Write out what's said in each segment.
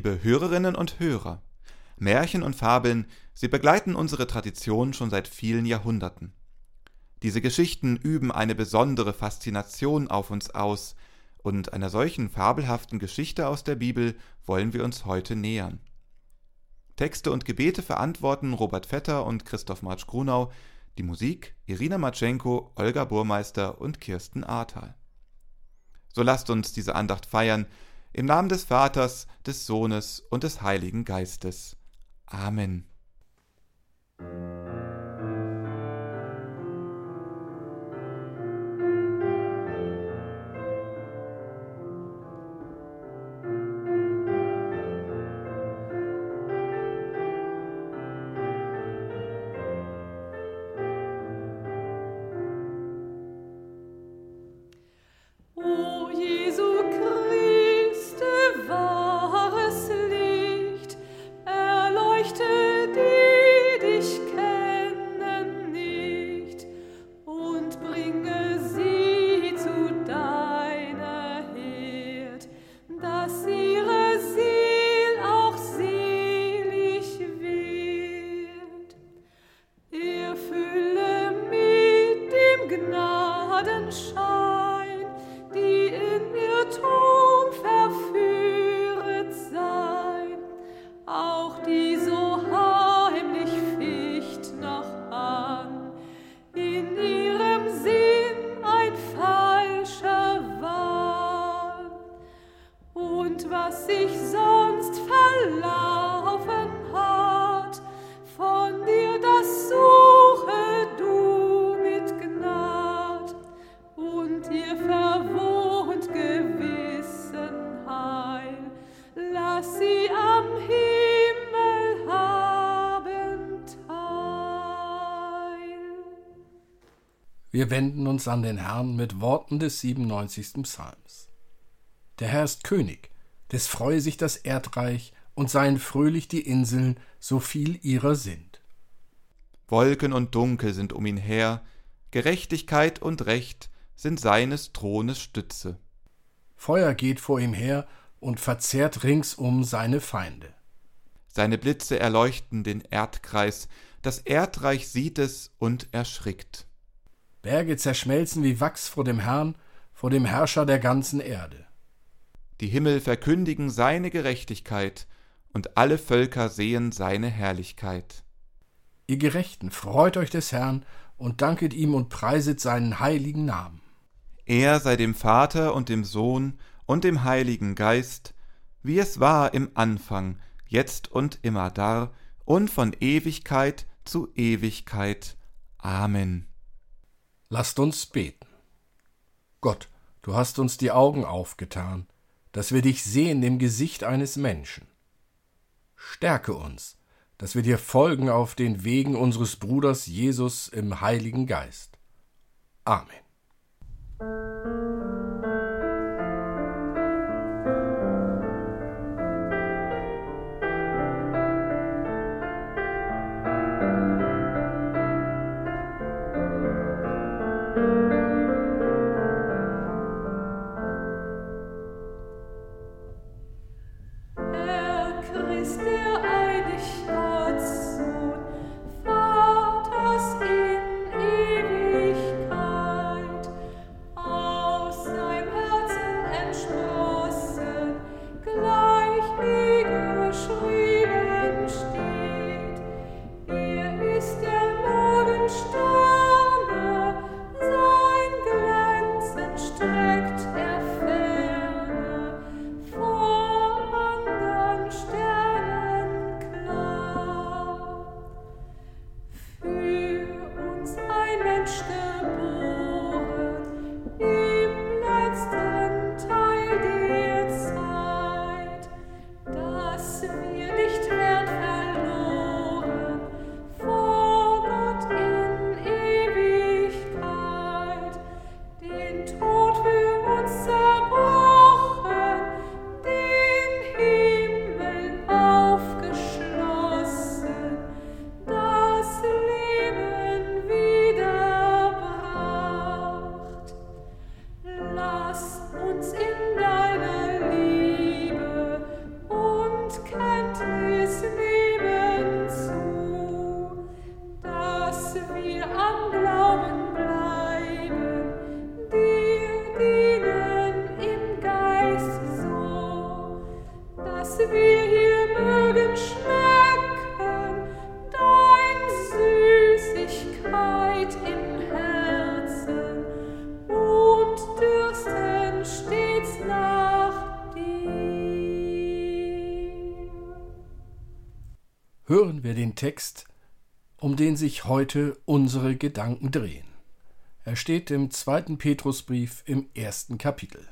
Liebe Hörerinnen und Hörer, Märchen und Fabeln, sie begleiten unsere Tradition schon seit vielen Jahrhunderten. Diese Geschichten üben eine besondere Faszination auf uns aus, und einer solchen fabelhaften Geschichte aus der Bibel wollen wir uns heute nähern. Texte und Gebete verantworten Robert Vetter und Christoph Marsch Grunau, die Musik Irina Matschenko, Olga Burmeister und Kirsten Ahrtal. So lasst uns diese Andacht feiern, im Namen des Vaters, des Sohnes und des Heiligen Geistes. Amen. Wir wenden uns an den Herrn mit Worten des 97. Psalms. Der Herr ist König, des freue sich das Erdreich und seien fröhlich die Inseln, so viel ihrer sind. Wolken und Dunkel sind um ihn her, Gerechtigkeit und Recht sind seines Thrones Stütze. Feuer geht vor ihm her und verzehrt ringsum seine Feinde. Seine Blitze erleuchten den Erdkreis, das Erdreich sieht es und erschrickt. Berge zerschmelzen wie Wachs vor dem Herrn, vor dem Herrscher der ganzen Erde. Die Himmel verkündigen seine Gerechtigkeit, und alle Völker sehen seine Herrlichkeit. Ihr Gerechten, freut euch des Herrn und danket ihm und preiset seinen heiligen Namen. Er sei dem Vater und dem Sohn und dem Heiligen Geist, wie es war im Anfang, jetzt und immer dar und von Ewigkeit zu Ewigkeit. Amen. Lasst uns beten. Gott, du hast uns die Augen aufgetan, dass wir dich sehen im Gesicht eines Menschen. Stärke uns, dass wir dir folgen auf den Wegen unseres Bruders Jesus im Heiligen Geist. Amen. Text, um den sich heute unsere Gedanken drehen. Er steht im zweiten Petrusbrief im ersten Kapitel.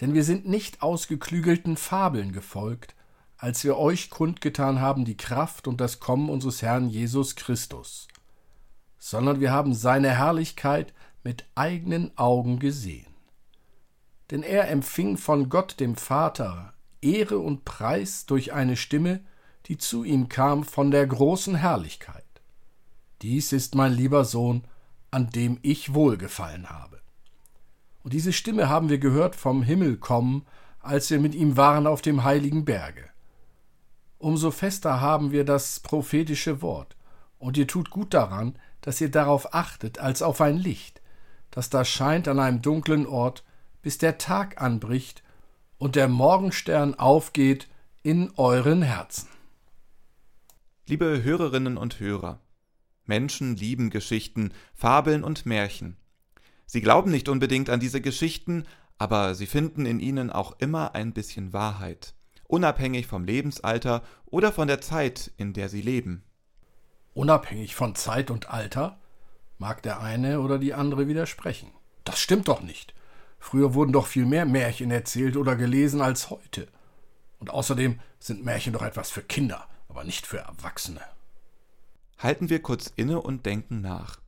Denn wir sind nicht ausgeklügelten Fabeln gefolgt, als wir euch kundgetan haben die Kraft und das Kommen unseres Herrn Jesus Christus, sondern wir haben seine Herrlichkeit mit eigenen Augen gesehen. Denn er empfing von Gott dem Vater Ehre und Preis durch eine Stimme, die zu ihm kam von der großen Herrlichkeit. Dies ist mein lieber Sohn, an dem ich wohlgefallen habe. Und diese Stimme haben wir gehört vom Himmel kommen, als wir mit ihm waren auf dem heiligen Berge. Umso fester haben wir das prophetische Wort, und ihr tut gut daran, dass ihr darauf achtet als auf ein Licht, das da scheint an einem dunklen Ort, bis der Tag anbricht und der Morgenstern aufgeht in euren Herzen. Liebe Hörerinnen und Hörer, Menschen lieben Geschichten, Fabeln und Märchen. Sie glauben nicht unbedingt an diese Geschichten, aber sie finden in ihnen auch immer ein bisschen Wahrheit, unabhängig vom Lebensalter oder von der Zeit, in der sie leben. Unabhängig von Zeit und Alter? mag der eine oder die andere widersprechen. Das stimmt doch nicht. Früher wurden doch viel mehr Märchen erzählt oder gelesen als heute. Und außerdem sind Märchen doch etwas für Kinder, aber nicht für Erwachsene. Halten wir kurz inne und denken nach.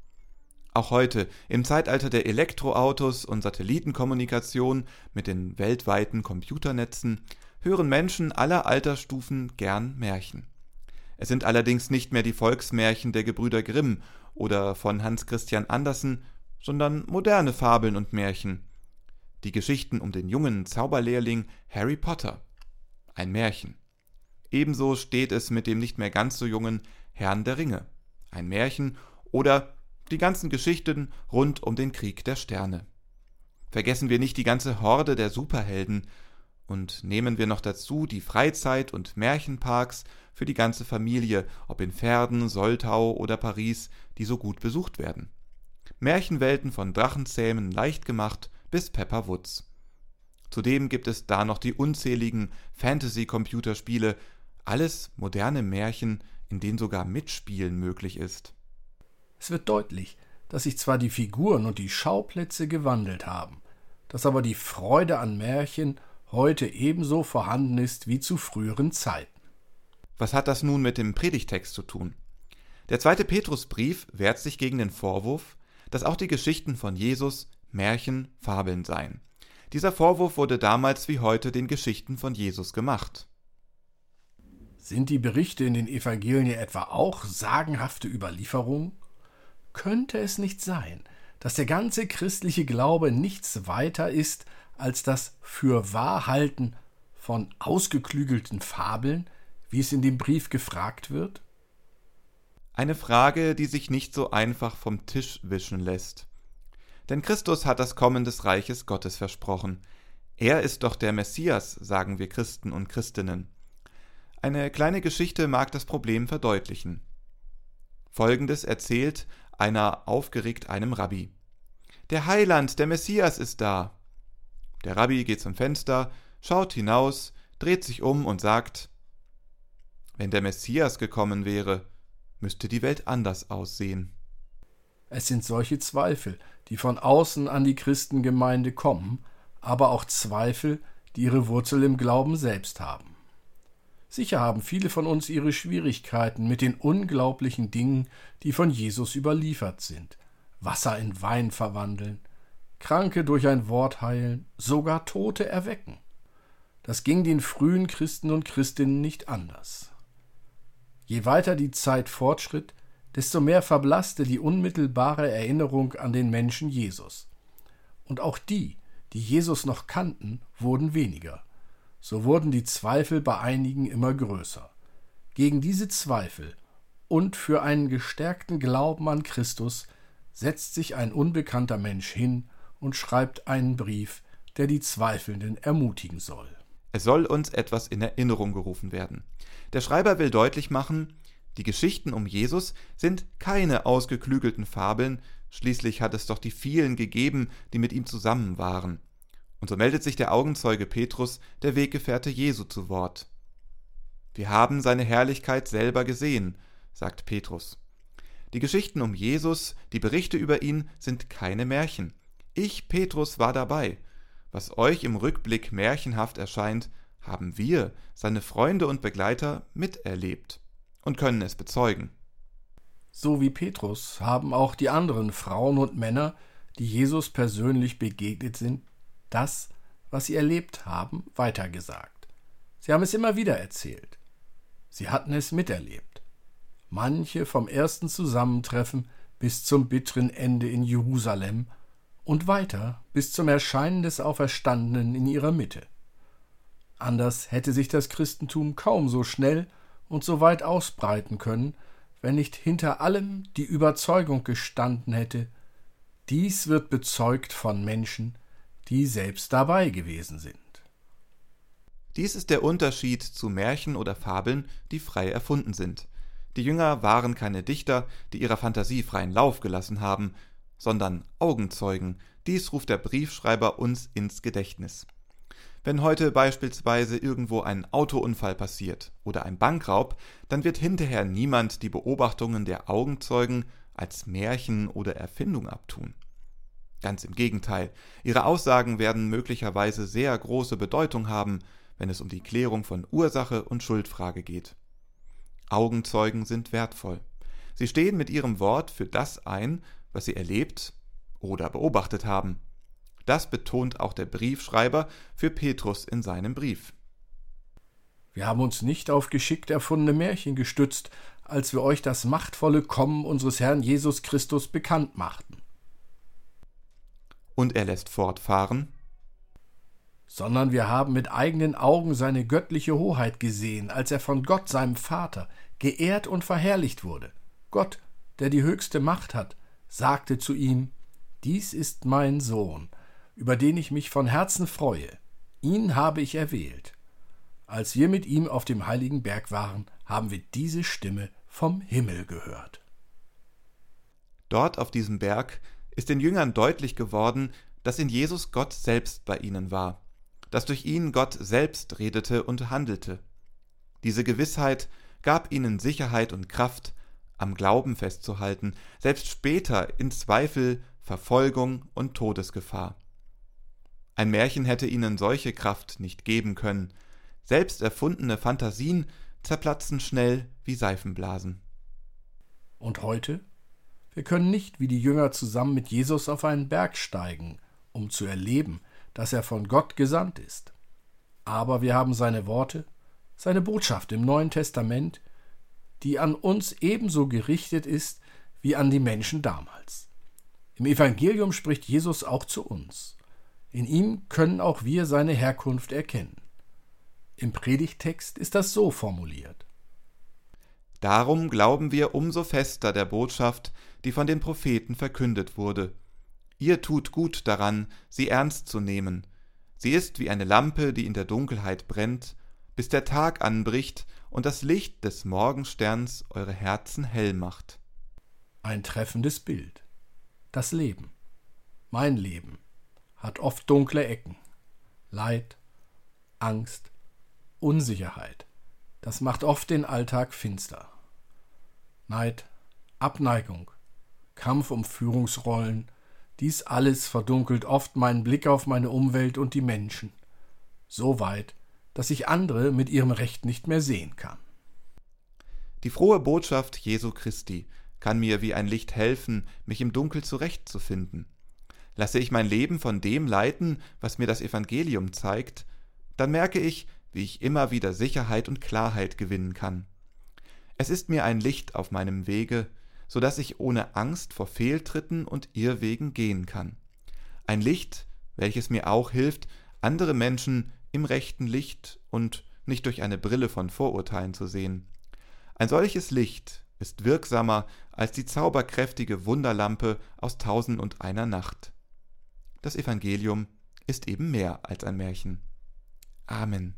Auch heute, im Zeitalter der Elektroautos und Satellitenkommunikation mit den weltweiten Computernetzen, hören Menschen aller Altersstufen gern Märchen. Es sind allerdings nicht mehr die Volksmärchen der Gebrüder Grimm oder von Hans Christian Andersen, sondern moderne Fabeln und Märchen. Die Geschichten um den jungen Zauberlehrling Harry Potter. Ein Märchen. Ebenso steht es mit dem nicht mehr ganz so jungen Herrn der Ringe. Ein Märchen oder die ganzen Geschichten rund um den Krieg der Sterne. Vergessen wir nicht die ganze Horde der Superhelden und nehmen wir noch dazu die Freizeit- und Märchenparks für die ganze Familie, ob in Verden, Soltau oder Paris, die so gut besucht werden. Märchenwelten von Drachenzähmen leicht gemacht bis Pepper Woods. Zudem gibt es da noch die unzähligen Fantasy-Computerspiele, alles moderne Märchen, in denen sogar Mitspielen möglich ist. Es wird deutlich, dass sich zwar die Figuren und die Schauplätze gewandelt haben, dass aber die Freude an Märchen heute ebenso vorhanden ist wie zu früheren Zeiten. Was hat das nun mit dem Predigtext zu tun? Der zweite Petrusbrief wehrt sich gegen den Vorwurf, dass auch die Geschichten von Jesus Märchen, Fabeln seien. Dieser Vorwurf wurde damals wie heute den Geschichten von Jesus gemacht. Sind die Berichte in den Evangelien etwa auch sagenhafte Überlieferungen? Könnte es nicht sein, dass der ganze christliche Glaube nichts weiter ist als das Fürwahrhalten von ausgeklügelten Fabeln, wie es in dem Brief gefragt wird? Eine Frage, die sich nicht so einfach vom Tisch wischen lässt. Denn Christus hat das Kommen des Reiches Gottes versprochen. Er ist doch der Messias, sagen wir Christen und Christinnen. Eine kleine Geschichte mag das Problem verdeutlichen. Folgendes erzählt einer aufgeregt einem Rabbi. Der Heiland, der Messias ist da. Der Rabbi geht zum Fenster, schaut hinaus, dreht sich um und sagt Wenn der Messias gekommen wäre, müsste die Welt anders aussehen. Es sind solche Zweifel, die von außen an die Christengemeinde kommen, aber auch Zweifel, die ihre Wurzel im Glauben selbst haben. Sicher haben viele von uns ihre Schwierigkeiten mit den unglaublichen Dingen, die von Jesus überliefert sind. Wasser in Wein verwandeln, Kranke durch ein Wort heilen, sogar Tote erwecken. Das ging den frühen Christen und Christinnen nicht anders. Je weiter die Zeit fortschritt, desto mehr verblasste die unmittelbare Erinnerung an den Menschen Jesus. Und auch die, die Jesus noch kannten, wurden weniger so wurden die Zweifel bei einigen immer größer. Gegen diese Zweifel und für einen gestärkten Glauben an Christus setzt sich ein unbekannter Mensch hin und schreibt einen Brief, der die Zweifelnden ermutigen soll. Es soll uns etwas in Erinnerung gerufen werden. Der Schreiber will deutlich machen, die Geschichten um Jesus sind keine ausgeklügelten Fabeln, schließlich hat es doch die vielen gegeben, die mit ihm zusammen waren. Und so meldet sich der Augenzeuge Petrus, der Weggefährte Jesu, zu Wort. Wir haben seine Herrlichkeit selber gesehen, sagt Petrus. Die Geschichten um Jesus, die Berichte über ihn sind keine Märchen. Ich, Petrus, war dabei. Was euch im Rückblick märchenhaft erscheint, haben wir, seine Freunde und Begleiter, miterlebt und können es bezeugen. So wie Petrus haben auch die anderen Frauen und Männer, die Jesus persönlich begegnet sind, das, was sie erlebt haben, weitergesagt. Sie haben es immer wieder erzählt. Sie hatten es miterlebt. Manche vom ersten Zusammentreffen bis zum bitteren Ende in Jerusalem und weiter bis zum Erscheinen des Auferstandenen in ihrer Mitte. Anders hätte sich das Christentum kaum so schnell und so weit ausbreiten können, wenn nicht hinter allem die Überzeugung gestanden hätte, dies wird bezeugt von Menschen, die selbst dabei gewesen sind. Dies ist der Unterschied zu Märchen oder Fabeln, die frei erfunden sind. Die Jünger waren keine Dichter, die ihrer Fantasie freien Lauf gelassen haben, sondern Augenzeugen. Dies ruft der Briefschreiber uns ins Gedächtnis. Wenn heute beispielsweise irgendwo ein Autounfall passiert oder ein Bankraub, dann wird hinterher niemand die Beobachtungen der Augenzeugen als Märchen oder Erfindung abtun. Ganz im Gegenteil, ihre Aussagen werden möglicherweise sehr große Bedeutung haben, wenn es um die Klärung von Ursache und Schuldfrage geht. Augenzeugen sind wertvoll. Sie stehen mit ihrem Wort für das ein, was sie erlebt oder beobachtet haben. Das betont auch der Briefschreiber für Petrus in seinem Brief. Wir haben uns nicht auf geschickt erfundene Märchen gestützt, als wir euch das machtvolle Kommen unseres Herrn Jesus Christus bekannt machten. Und er lässt fortfahren, sondern wir haben mit eigenen Augen seine göttliche Hoheit gesehen, als er von Gott, seinem Vater, geehrt und verherrlicht wurde. Gott, der die höchste Macht hat, sagte zu ihm Dies ist mein Sohn, über den ich mich von Herzen freue, ihn habe ich erwählt. Als wir mit ihm auf dem heiligen Berg waren, haben wir diese Stimme vom Himmel gehört. Dort auf diesem Berg ist den Jüngern deutlich geworden, dass in Jesus Gott selbst bei ihnen war, dass durch ihn Gott selbst redete und handelte. Diese Gewissheit gab ihnen Sicherheit und Kraft, am Glauben festzuhalten, selbst später in Zweifel, Verfolgung und Todesgefahr. Ein Märchen hätte ihnen solche Kraft nicht geben können. Selbst erfundene Fantasien zerplatzen schnell wie Seifenblasen. Und heute? Wir können nicht wie die Jünger zusammen mit Jesus auf einen Berg steigen, um zu erleben, dass er von Gott gesandt ist. Aber wir haben seine Worte, seine Botschaft im Neuen Testament, die an uns ebenso gerichtet ist wie an die Menschen damals. Im Evangelium spricht Jesus auch zu uns. In ihm können auch wir seine Herkunft erkennen. Im Predigtext ist das so formuliert. Darum glauben wir umso fester der Botschaft, die von den Propheten verkündet wurde. Ihr tut gut daran, sie ernst zu nehmen. Sie ist wie eine Lampe, die in der Dunkelheit brennt, bis der Tag anbricht und das Licht des Morgensterns eure Herzen hell macht. Ein treffendes Bild. Das Leben, mein Leben, hat oft dunkle Ecken. Leid, Angst, Unsicherheit. Das macht oft den Alltag finster. Neid, Abneigung, Kampf um Führungsrollen, dies alles verdunkelt oft meinen Blick auf meine Umwelt und die Menschen. So weit, dass ich andere mit ihrem Recht nicht mehr sehen kann. Die frohe Botschaft Jesu Christi kann mir wie ein Licht helfen, mich im Dunkel zurechtzufinden. Lasse ich mein Leben von dem leiten, was mir das Evangelium zeigt, dann merke ich, wie ich immer wieder Sicherheit und Klarheit gewinnen kann. Es ist mir ein Licht auf meinem Wege, so dass ich ohne Angst vor Fehltritten und Irrwegen gehen kann. Ein Licht, welches mir auch hilft, andere Menschen im rechten Licht und nicht durch eine Brille von Vorurteilen zu sehen. Ein solches Licht ist wirksamer als die zauberkräftige Wunderlampe aus Tausend und einer Nacht das Evangelium ist eben mehr als ein Märchen. Amen.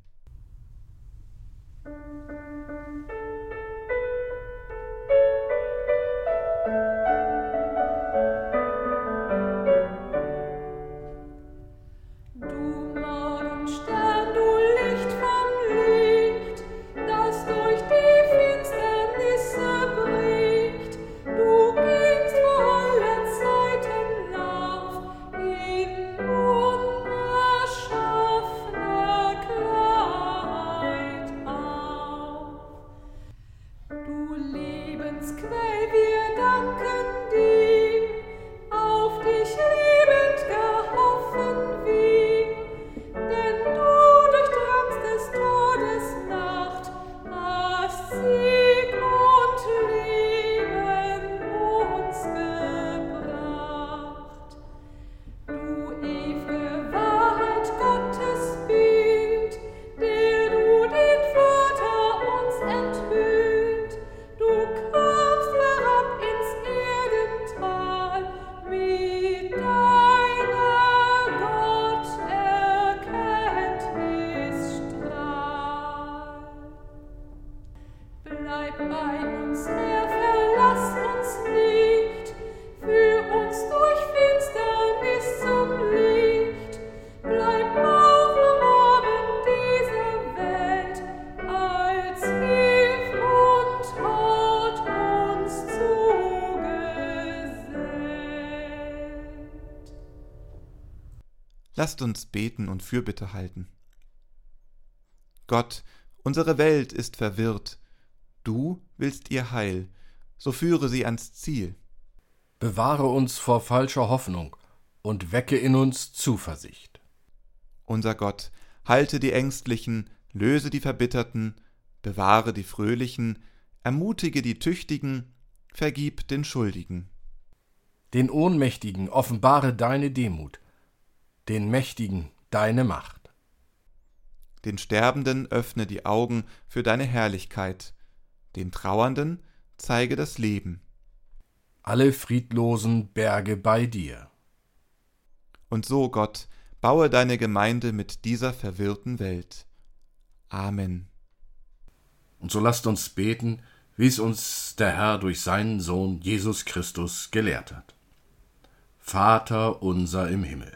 Lasst uns beten und Fürbitte halten. Gott, unsere Welt ist verwirrt, du willst ihr Heil, so führe sie ans Ziel. Bewahre uns vor falscher Hoffnung und wecke in uns Zuversicht. Unser Gott, halte die Ängstlichen, löse die Verbitterten, bewahre die Fröhlichen, ermutige die Tüchtigen, vergib den Schuldigen. Den Ohnmächtigen offenbare deine Demut, den Mächtigen deine Macht. Den Sterbenden öffne die Augen für deine Herrlichkeit, den Trauernden zeige das Leben. Alle Friedlosen berge bei dir. Und so, Gott, baue deine Gemeinde mit dieser verwirrten Welt. Amen. Und so lasst uns beten, wie es uns der Herr durch seinen Sohn Jesus Christus gelehrt hat. Vater unser im Himmel,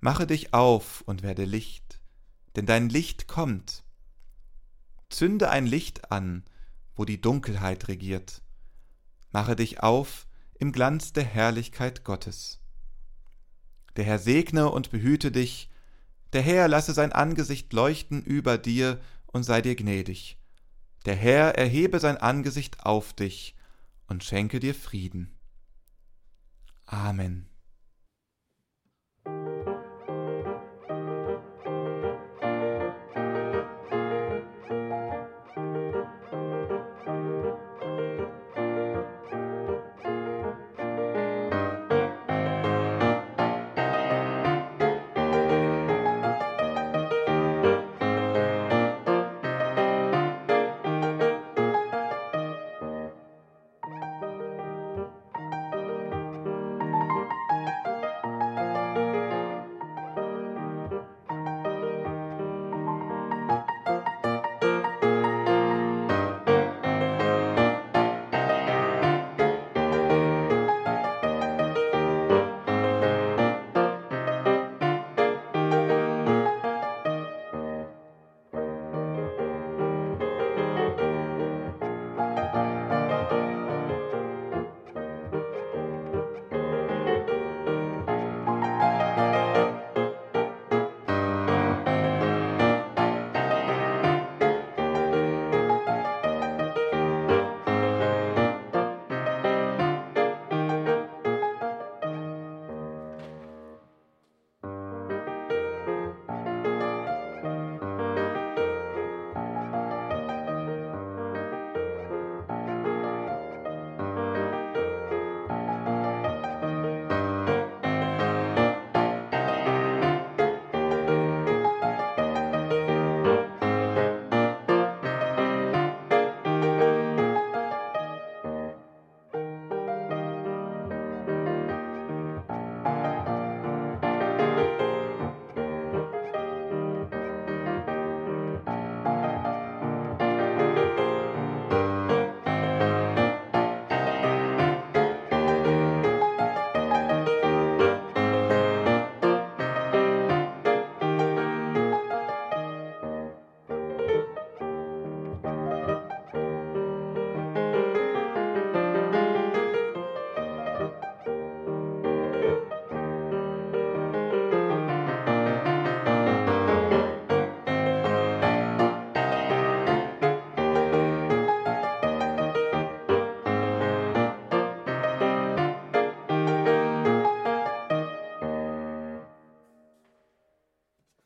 Mache dich auf und werde Licht, denn dein Licht kommt. Zünde ein Licht an, wo die Dunkelheit regiert. Mache dich auf im Glanz der Herrlichkeit Gottes. Der Herr segne und behüte dich, der Herr lasse sein Angesicht leuchten über dir und sei dir gnädig. Der Herr erhebe sein Angesicht auf dich und schenke dir Frieden. Amen.